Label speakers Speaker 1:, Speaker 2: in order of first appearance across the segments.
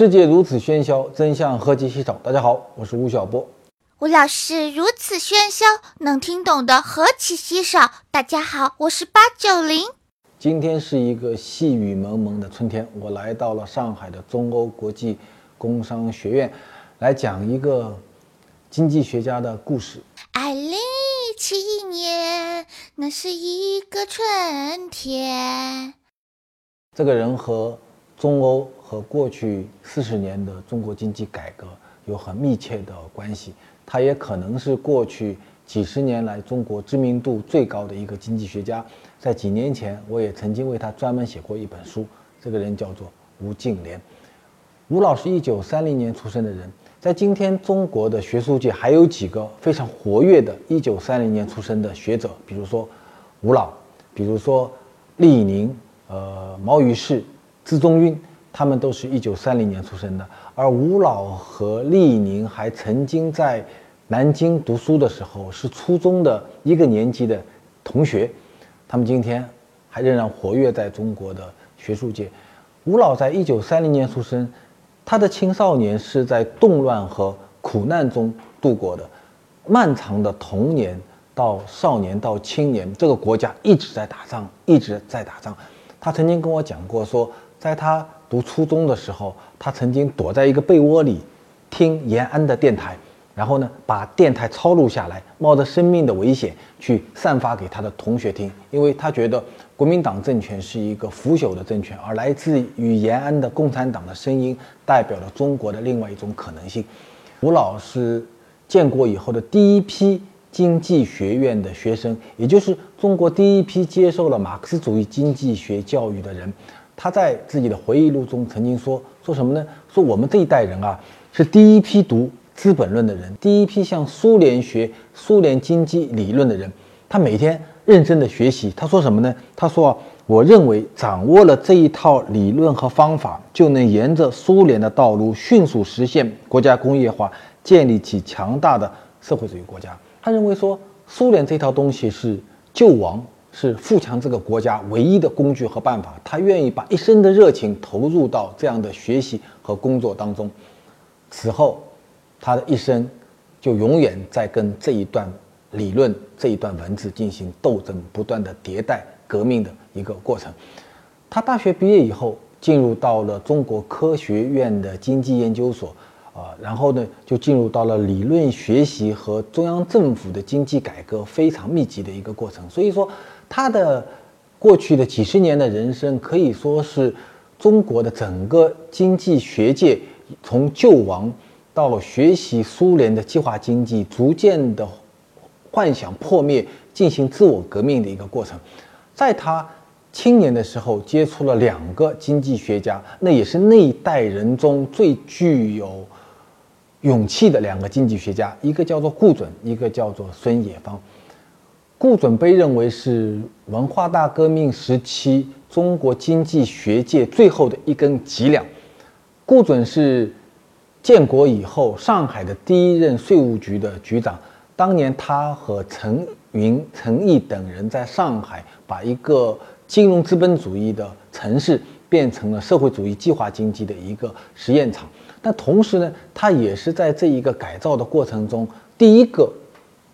Speaker 1: 世界如此喧嚣，真相何其稀少。大家好，我是吴晓波。
Speaker 2: 吴老师如此喧嚣，能听懂的何其稀少。大家好，我是八九零。
Speaker 1: 今天是一个细雨蒙蒙的春天，我来到了上海的中欧国际工商学院，来讲一个经济学家的故事。
Speaker 2: 二零一七年，那是一个春天。
Speaker 1: 这个人和中欧和过去四十年的中国经济改革有很密切的关系。他也可能是过去几十年来中国知名度最高的一个经济学家。在几年前，我也曾经为他专门写过一本书。这个人叫做吴敬琏。吴老是一九三零年出生的人，在今天中国的学术界还有几个非常活跃的1930年出生的学者，比如说吴老，比如说厉以宁。呃，毛于轼、资中运，他们都是一九三零年出生的。而吴老和厉宁还曾经在南京读书的时候，是初中的一个年级的同学。他们今天还仍然活跃在中国的学术界。吴老在一九三零年出生，他的青少年是在动乱和苦难中度过的，漫长的童年到少年到青年，这个国家一直在打仗，一直在打仗。他曾经跟我讲过，说在他读初中的时候，他曾经躲在一个被窝里，听延安的电台，然后呢把电台抄录下来，冒着生命的危险去散发给他的同学听，因为他觉得国民党政权是一个腐朽的政权，而来自于延安的共产党的声音代表了中国的另外一种可能性。吴老师建国以后的第一批。经济学院的学生，也就是中国第一批接受了马克思主义经济学教育的人，他在自己的回忆录中曾经说：“说什么呢？说我们这一代人啊，是第一批读《资本论》的人，第一批向苏联学苏联经济理论的人。他每天认真的学习。他说什么呢？他说：我认为掌握了这一套理论和方法，就能沿着苏联的道路，迅速实现国家工业化，建立起强大的社会主义国家。”他认为说，苏联这套东西是救亡，是富强这个国家唯一的工具和办法。他愿意把一生的热情投入到这样的学习和工作当中。此后，他的一生就永远在跟这一段理论、这一段文字进行斗争，不断的迭代、革命的一个过程。他大学毕业以后，进入到了中国科学院的经济研究所。啊，然后呢，就进入到了理论学习和中央政府的经济改革非常密集的一个过程。所以说，他的过去的几十年的人生可以说是中国的整个经济学界从救亡到学习苏联的计划经济，逐渐的幻想破灭，进行自我革命的一个过程。在他青年的时候，接触了两个经济学家，那也是那一代人中最具有。勇气的两个经济学家，一个叫做顾准，一个叫做孙冶方。顾准被认为是文化大革命时期中国经济学界最后的一根脊梁。顾准是建国以后上海的第一任税务局的局长。当年他和陈云、陈毅等人在上海把一个金融资本主义的城市变成了社会主义计划经济的一个实验场。但同时呢，他也是在这一个改造的过程中，第一个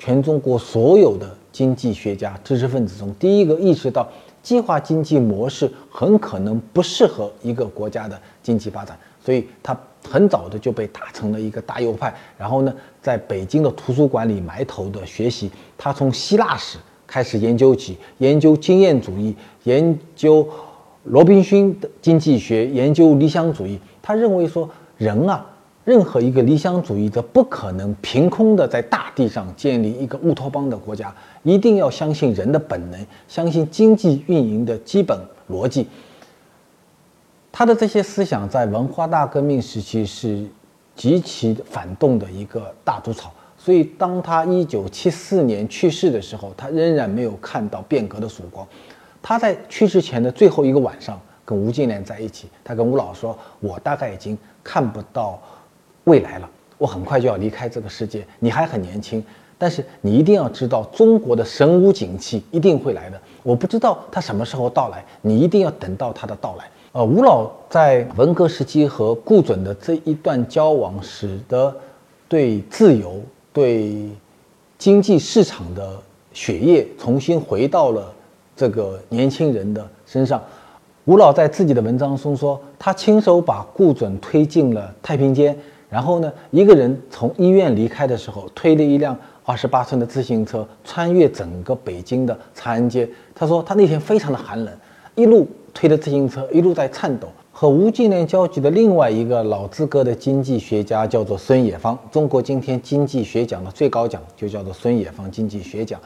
Speaker 1: 全中国所有的经济学家、知识分子中第一个意识到计划经济模式很可能不适合一个国家的经济发展，所以他很早的就被打成了一个大右派。然后呢，在北京的图书馆里埋头的学习，他从希腊史开始研究起，研究经验主义，研究罗宾逊的经济学，研究理想主义。他认为说。人啊，任何一个理想主义者不可能凭空的在大地上建立一个乌托邦的国家，一定要相信人的本能，相信经济运营的基本逻辑。他的这些思想在文化大革命时期是极其反动的一个大毒草，所以当他一九七四年去世的时候，他仍然没有看到变革的曙光。他在去世前的最后一个晚上。跟吴敬琏在一起，他跟吴老说：“我大概已经看不到未来了，我很快就要离开这个世界。你还很年轻，但是你一定要知道，中国的神武景气一定会来的。我不知道它什么时候到来，你一定要等到它的到来。”呃，吴老在文革时期和顾准的这一段交往，使得对自由、对经济市场的血液重新回到了这个年轻人的身上。吴老在自己的文章中说，他亲手把顾准推进了太平间，然后呢，一个人从医院离开的时候，推着一辆二十八寸的自行车，穿越整个北京的长安街。他说他那天非常的寒冷，一路推着自行车，一路在颤抖。和吴敬琏交集的另外一个老资格的经济学家叫做孙冶方，中国今天经济学奖的最高奖就叫做孙冶方经济学奖。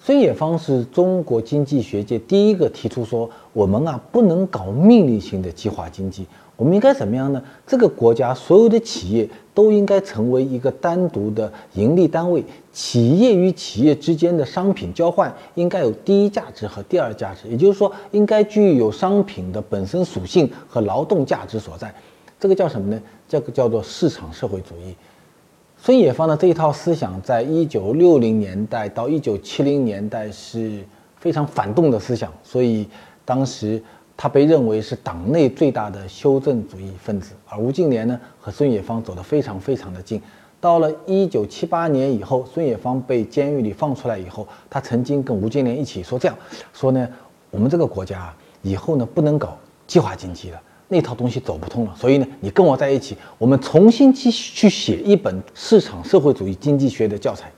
Speaker 1: 孙冶方是中国经济学界第一个提出说，我们啊不能搞命令性的计划经济，我们应该怎么样呢？这个国家所有的企业都应该成为一个单独的盈利单位，企业与企业之间的商品交换应该有第一价值和第二价值，也就是说，应该具有商品的本身属性和劳动价值所在。这个叫什么呢？这个叫做市场社会主义。孙冶方的这一套思想，在一九六零年代到一九七零年代是非常反动的思想，所以当时他被认为是党内最大的修正主义分子。而吴敬琏呢，和孙冶方走得非常非常的近。到了一九七八年以后，孙冶方被监狱里放出来以后，他曾经跟吴敬琏一起说这样说呢：我们这个国家以后呢，不能搞计划经济了。那套东西走不通了，所以呢，你跟我在一起，我们重新去去写一本市场社会主义经济学的教材。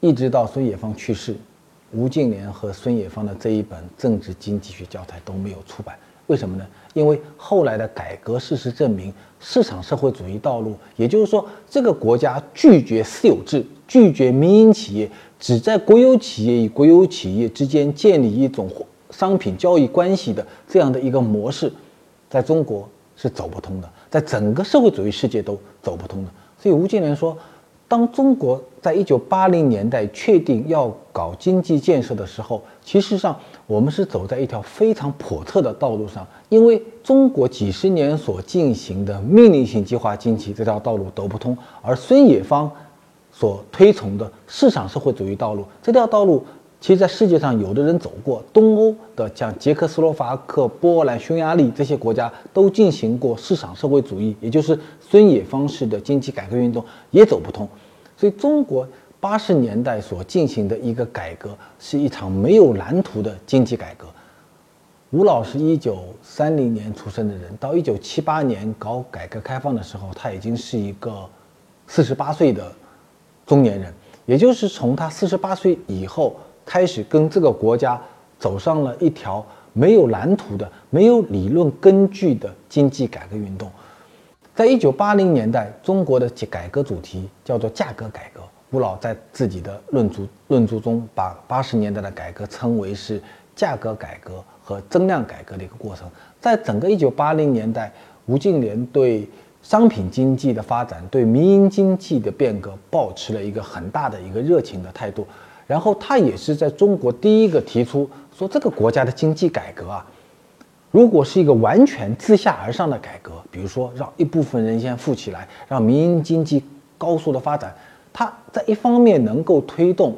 Speaker 1: 一直到孙冶方去世，吴敬琏和孙冶方的这一本政治经济学教材都没有出版。为什么呢？因为后来的改革事实证明，市场社会主义道路，也就是说，这个国家拒绝私有制，拒绝民营企业，只在国有企业与国有企业之间建立一种。商品交易关系的这样的一个模式，在中国是走不通的，在整个社会主义世界都走不通的。所以吴敬琏说，当中国在一九八零年代确定要搞经济建设的时候，其实上我们是走在一条非常叵测的道路上，因为中国几十年所进行的命令性计划经济这条道路走不通，而孙冶方所推崇的市场社会主义道路这条道路。其实，在世界上，有的人走过东欧的，像捷克斯洛伐克、波兰、匈牙利这些国家，都进行过市场社会主义，也就是孙冶方式的经济改革运动，也走不通。所以，中国八十年代所进行的一个改革，是一场没有蓝图的经济改革。吴老是一九三零年出生的人，到一九七八年搞改革开放的时候，他已经是一个四十八岁的中年人，也就是从他四十八岁以后。开始跟这个国家走上了一条没有蓝图的、没有理论根据的经济改革运动。在一九八零年代，中国的改革主题叫做价格改革。吴老在自己的论著论著中，把八十年代的改革称为是价格改革和增量改革的一个过程。在整个一九八零年代，吴敬琏对商品经济的发展、对民营经济的变革，保持了一个很大的一个热情的态度。然后他也是在中国第一个提出说，这个国家的经济改革啊，如果是一个完全自下而上的改革，比如说让一部分人先富起来，让民营经济高速的发展，它在一方面能够推动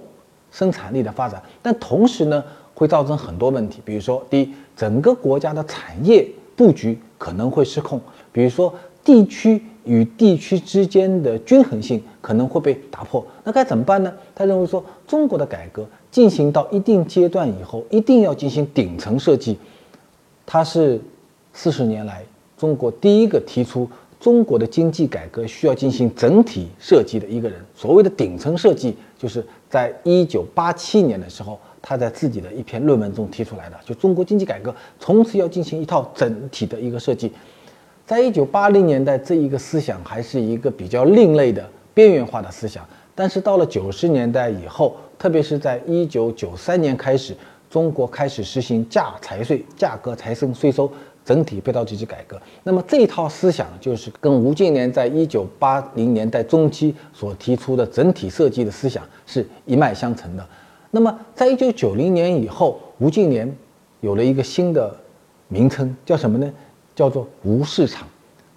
Speaker 1: 生产力的发展，但同时呢，会造成很多问题。比如说，第一，整个国家的产业布局可能会失控；比如说，地区与地区之间的均衡性。可能会被打破，那该怎么办呢？他认为说，中国的改革进行到一定阶段以后，一定要进行顶层设计。他是四十年来中国第一个提出中国的经济改革需要进行整体设计的一个人。所谓的顶层设计，就是在一九八七年的时候，他在自己的一篇论文中提出来的，就中国经济改革从此要进行一套整体的一个设计。在一九八零年代，这一个思想还是一个比较另类的。边缘化的思想，但是到了九十年代以后，特别是在一九九三年开始，中国开始实行价财税、价格财政税收整体配套经济改革。那么这一套思想就是跟吴敬琏在一九八零年代中期所提出的整体设计的思想是一脉相承的。那么在一九九零年以后，吴敬琏有了一个新的名称，叫什么呢？叫做无市场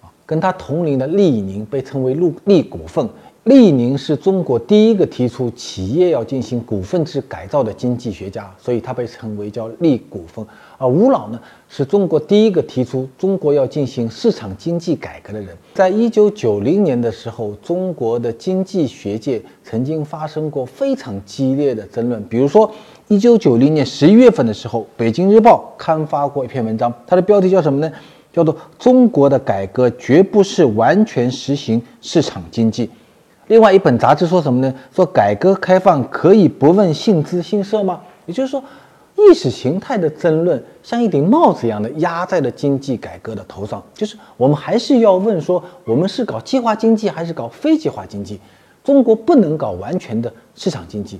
Speaker 1: 啊。跟他同龄的厉以宁被称为“陆厉股份”，列宁是中国第一个提出企业要进行股份制改造的经济学家，所以他被称为叫“立股份”。而吴老呢，是中国第一个提出中国要进行市场经济改革的人。在一九九零年的时候，中国的经济学界曾经发生过非常激烈的争论。比如说，一九九零年十一月份的时候，《北京日报》刊发过一篇文章，它的标题叫什么呢？叫做“中国的改革绝不是完全实行市场经济”。另外一本杂志说什么呢？说改革开放可以不问姓资姓社吗？也就是说，意识形态的争论像一顶帽子一样的压在了经济改革的头上。就是我们还是要问说，我们是搞计划经济还是搞非计划经济？中国不能搞完全的市场经济。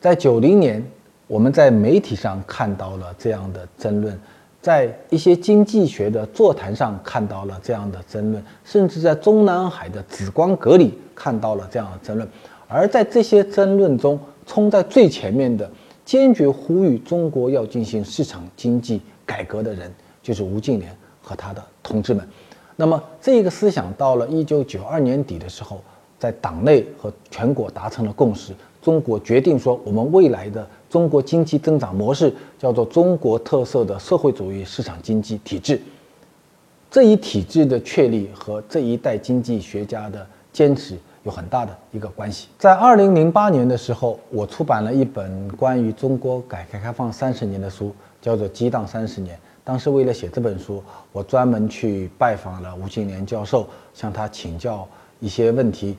Speaker 1: 在九零年，我们在媒体上看到了这样的争论。在一些经济学的座谈上看到了这样的争论，甚至在中南海的紫光阁里看到了这样的争论。而在这些争论中，冲在最前面的、坚决呼吁中国要进行市场经济改革的人，就是吴敬琏和他的同志们。那么，这个思想到了一九九二年底的时候，在党内和全国达成了共识。中国决定说，我们未来的中国经济增长模式叫做中国特色的社会主义市场经济体制。这一体制的确立和这一代经济学家的坚持有很大的一个关系。在二零零八年的时候，我出版了一本关于中国改革开放三十年的书，叫做《激荡三十年》。当时为了写这本书，我专门去拜访了吴敬琏教授，向他请教一些问题。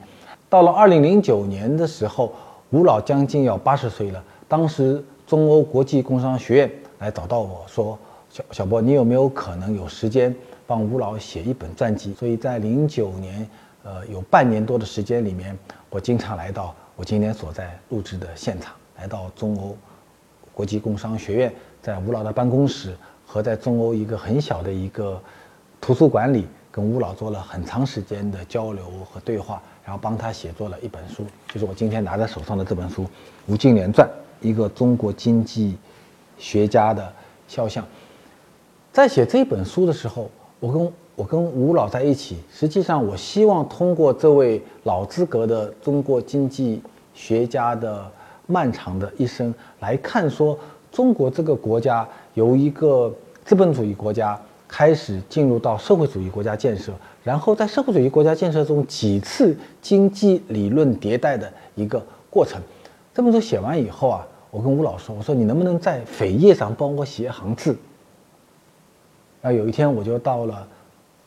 Speaker 1: 到了二零零九年的时候。吴老将近要八十岁了，当时中欧国际工商学院来找到我说：“小小波，你有没有可能有时间帮吴老写一本传记？”所以在零九年，呃，有半年多的时间里面，我经常来到我今天所在录制的现场，来到中欧国际工商学院，在吴老的办公室和在中欧一个很小的一个图书馆里，跟吴老做了很长时间的交流和对话。然后帮他写作了一本书，就是我今天拿在手上的这本书《吴敬琏传》，一个中国经济学家的肖像。在写这本书的时候，我跟我跟吴老在一起，实际上我希望通过这位老资格的中国经济学家的漫长的一生来看，说中国这个国家由一个资本主义国家开始进入到社会主义国家建设。然后在社会主义国家建设中几次经济理论迭代的一个过程。这本书写完以后啊，我跟吴老说：“我说你能不能在扉页上帮我写一行字？”然后有一天我就到了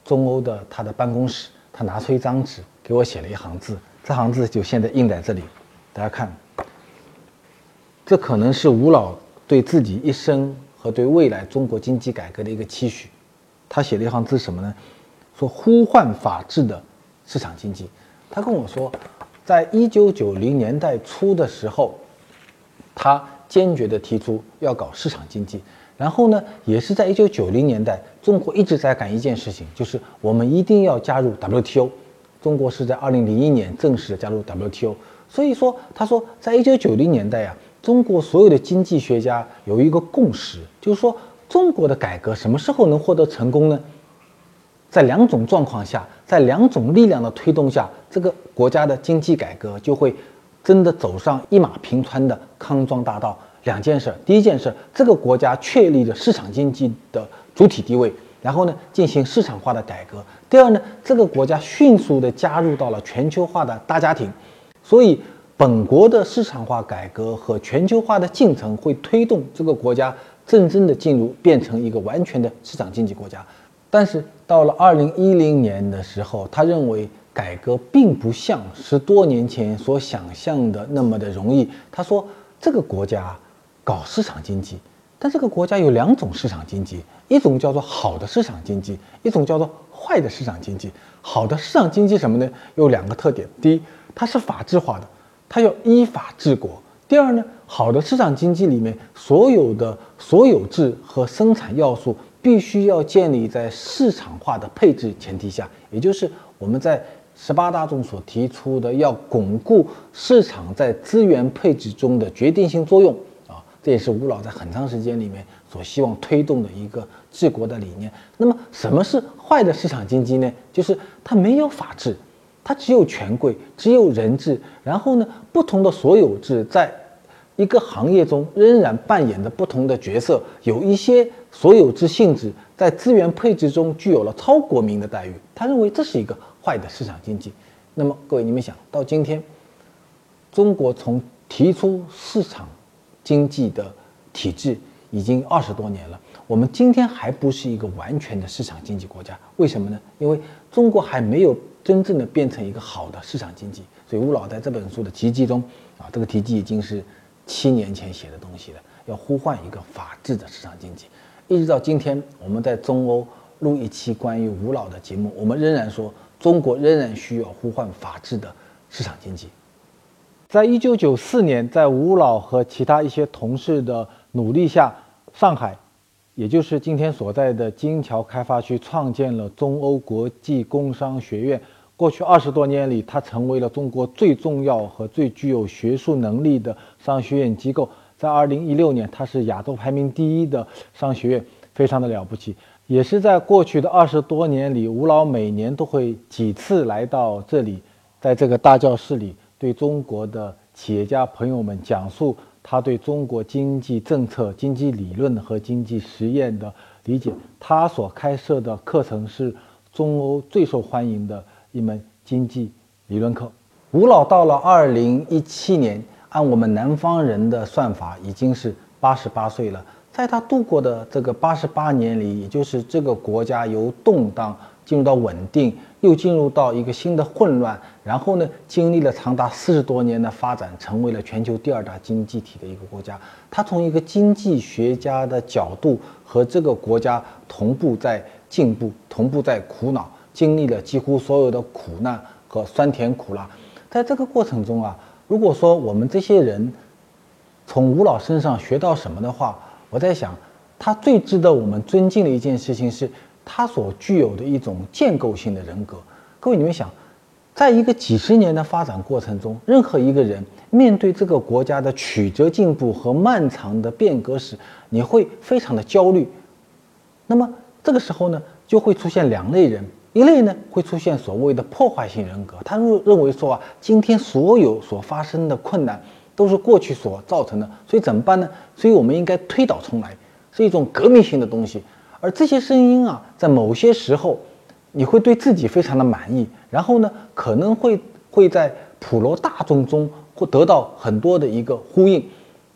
Speaker 1: 中欧的他的办公室，他拿出一张纸给我写了一行字，这行字就现在印在这里，大家看。这可能是吴老对自己一生和对未来中国经济改革的一个期许。他写了一行字什么呢？说呼唤法治的市场经济，他跟我说，在一九九零年代初的时候，他坚决地提出要搞市场经济。然后呢，也是在一九九零年代，中国一直在干一件事情，就是我们一定要加入 WTO。中国是在二零零一年正式加入 WTO。所以说，他说，在一九九零年代呀，中国所有的经济学家有一个共识，就是说，中国的改革什么时候能获得成功呢？在两种状况下，在两种力量的推动下，这个国家的经济改革就会真的走上一马平川的康庄大道。两件事：第一件事，这个国家确立了市场经济的主体地位，然后呢进行市场化的改革；第二呢，这个国家迅速的加入到了全球化的大家庭。所以，本国的市场化改革和全球化的进程会推动这个国家真正的进入变成一个完全的市场经济国家。但是到了二零一零年的时候，他认为改革并不像十多年前所想象的那么的容易。他说，这个国家搞市场经济，但这个国家有两种市场经济，一种叫做好的市场经济，一种叫做坏的市场经济。好的市场经济什么呢？有两个特点：第一，它是法治化的，它要依法治国；第二呢，好的市场经济里面所有的所有制和生产要素。必须要建立在市场化的配置前提下，也就是我们在十八大中所提出的，要巩固市场在资源配置中的决定性作用啊，这也是吴老在很长时间里面所希望推动的一个治国的理念。那么，什么是坏的市场经济呢？就是它没有法治，它只有权贵，只有人治，然后呢，不同的所有制在一个行业中仍然扮演着不同的角色。有一些所有制性质在资源配置中具有了超国民的待遇，他认为这是一个坏的市场经济。那么各位，你们想到今天，中国从提出市场经济的体制已经二十多年了。我们今天还不是一个完全的市场经济国家，为什么呢？因为中国还没有真正的变成一个好的市场经济。所以吴老在这本书的题记中，啊，这个题记已经是七年前写的东西了，要呼唤一个法治的市场经济。一直到今天，我们在中欧录一期关于吴老的节目，我们仍然说中国仍然需要呼唤法治的市场经济。在一九九四年，在吴老和其他一些同事的努力下，上海。也就是今天所在的金桥开发区，创建了中欧国际工商学院。过去二十多年里，它成为了中国最重要和最具有学术能力的商学院机构。在二零一六年，它是亚洲排名第一的商学院，非常的了不起。也是在过去的二十多年里，吴老每年都会几次来到这里，在这个大教室里，对中国的企业家朋友们讲述。他对中国经济政策、经济理论和经济实验的理解，他所开设的课程是中欧最受欢迎的一门经济理论课。吴老到了二零一七年，按我们南方人的算法，已经是八十八岁了。在他度过的这个八十八年里，也就是这个国家由动荡进入到稳定。又进入到一个新的混乱，然后呢，经历了长达四十多年的发展，成为了全球第二大经济体的一个国家。他从一个经济学家的角度和这个国家同步在进步，同步在苦恼，经历了几乎所有的苦难和酸甜苦辣。在这个过程中啊，如果说我们这些人从吴老身上学到什么的话，我在想，他最值得我们尊敬的一件事情是。他所具有的一种建构性的人格，各位你们想，在一个几十年的发展过程中，任何一个人面对这个国家的曲折进步和漫长的变革时，你会非常的焦虑。那么这个时候呢，就会出现两类人，一类呢会出现所谓的破坏性人格，他认认为说啊，今天所有所发生的困难都是过去所造成的，所以怎么办呢？所以我们应该推倒重来，是一种革命性的东西。而这些声音啊，在某些时候，你会对自己非常的满意，然后呢，可能会会在普罗大众中会得到很多的一个呼应。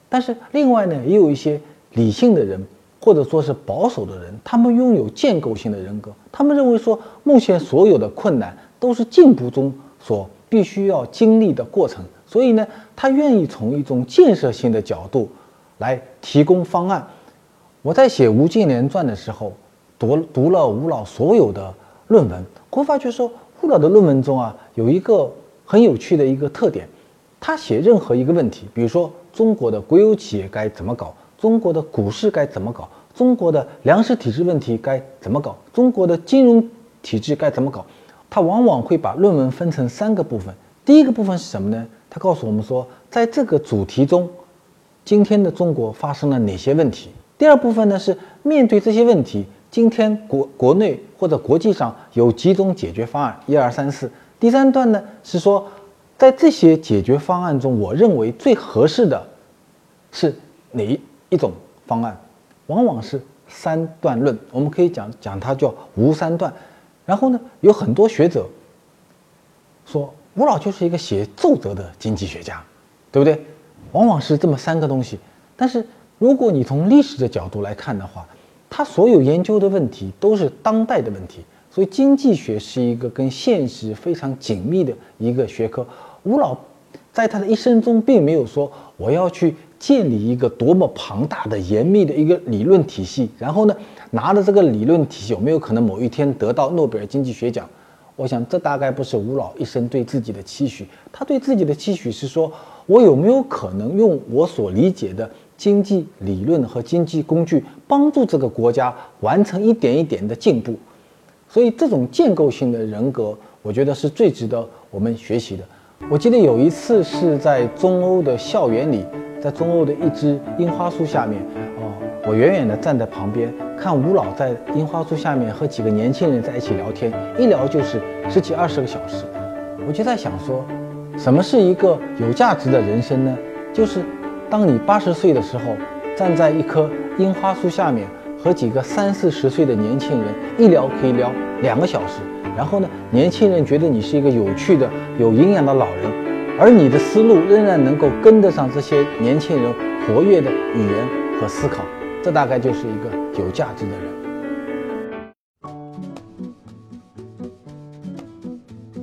Speaker 1: 但是另外呢，也有一些理性的人，或者说是保守的人，他们拥有建构性的人格，他们认为说，目前所有的困难都是进步中所必须要经历的过程，所以呢，他愿意从一种建设性的角度来提供方案。我在写《吴敬琏传》的时候，读读了吴老所有的论文，会发觉说，吴老的论文中啊，有一个很有趣的一个特点，他写任何一个问题，比如说中国的国有企业该怎么搞，中国的股市该怎么搞，中国的粮食体制问题该怎么搞，中国的金融体制该怎么搞，他往往会把论文分成三个部分。第一个部分是什么呢？他告诉我们说，在这个主题中，今天的中国发生了哪些问题。第二部分呢是面对这些问题，今天国国内或者国际上有几种解决方案，一二三四。第三段呢是说，在这些解决方案中，我认为最合适的是哪一种方案？往往是三段论，我们可以讲讲它叫无三段。然后呢，有很多学者说吴老就是一个写奏折的经济学家，对不对？往往是这么三个东西，但是。如果你从历史的角度来看的话，他所有研究的问题都是当代的问题，所以经济学是一个跟现实非常紧密的一个学科。吴老在他的一生中并没有说我要去建立一个多么庞大的、严密的一个理论体系，然后呢，拿着这个理论体系有没有可能某一天得到诺贝尔经济学奖？我想这大概不是吴老一生对自己的期许。他对自己的期许是说，我有没有可能用我所理解的。经济理论和经济工具帮助这个国家完成一点一点的进步，所以这种建构性的人格，我觉得是最值得我们学习的。我记得有一次是在中欧的校园里，在中欧的一只樱花树下面，哦，我远远地站在旁边看吴老在樱花树下面和几个年轻人在一起聊天，一聊就是十几二十个小时。我就在想说，什么是一个有价值的人生呢？就是当你八十岁的时候，站在一棵樱花树下面，和几个三四十岁的年轻人一聊可以聊两个小时。然后呢，年轻人觉得你是一个有趣的、有营养的老人，而你的思路仍然能够跟得上这些年轻人活跃的语言和思考，这大概就是一个有价值的人。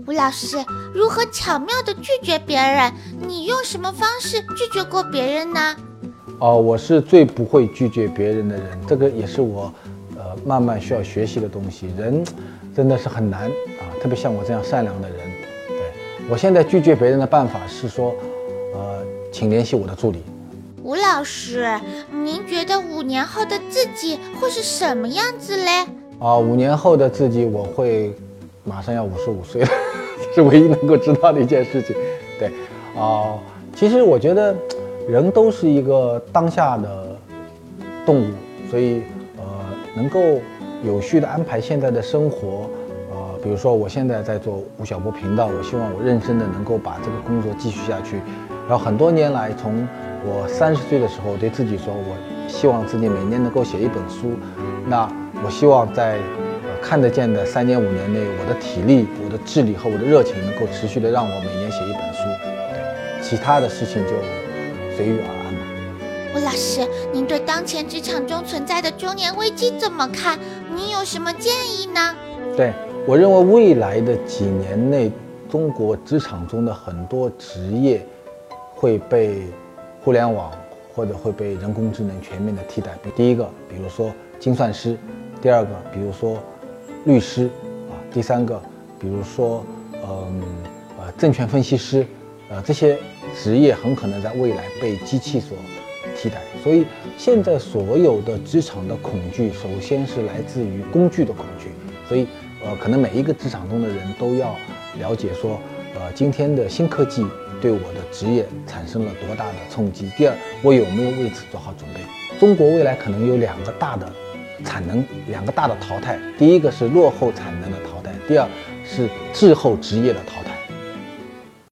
Speaker 2: 吴老师，如何巧妙地拒绝别人？你用什么方式拒绝过别人呢？
Speaker 1: 哦，我是最不会拒绝别人的人，这个也是我，呃，慢慢需要学习的东西。人。真的是很难啊，特别像我这样善良的人。对我现在拒绝别人的办法是说，呃，请联系我的助理。
Speaker 2: 吴老师，您觉得五年后的自己会是什么样子嘞？
Speaker 1: 啊，五年后的自己，我会马上要五十五岁了，是唯一能够知道的一件事情。对，啊，其实我觉得人都是一个当下的动物，所以呃，能够。有序的安排现在的生活，呃，比如说我现在在做吴晓波频道，我希望我认真的能够把这个工作继续下去。然后很多年来，从我三十岁的时候对自己说，我希望自己每年能够写一本书。那我希望在看得见的三年五年内，我的体力、我的智力和我的热情能够持续的让我每年写一本书。对，其他的事情就随遇而安吧。
Speaker 2: 吴老师，您对当前职场中存在的中年危机怎么看？你有什么建议呢？
Speaker 1: 对我认为，未来的几年内，中国职场中的很多职业会被互联网或者会被人工智能全面的替代。第一个，比如说精算师；第二个，比如说律师；啊，第三个，比如说，嗯，呃，证券分析师。呃，这些职业很可能在未来被机器所。替代，所以现在所有的职场的恐惧，首先是来自于工具的恐惧。所以，呃，可能每一个职场中的人都要了解说，呃，今天的新科技对我的职业产生了多大的冲击。第二，我有没有为此做好准备？中国未来可能有两个大的产能，两个大的淘汰。第一个是落后产能的淘汰，第二是滞后职业的淘汰。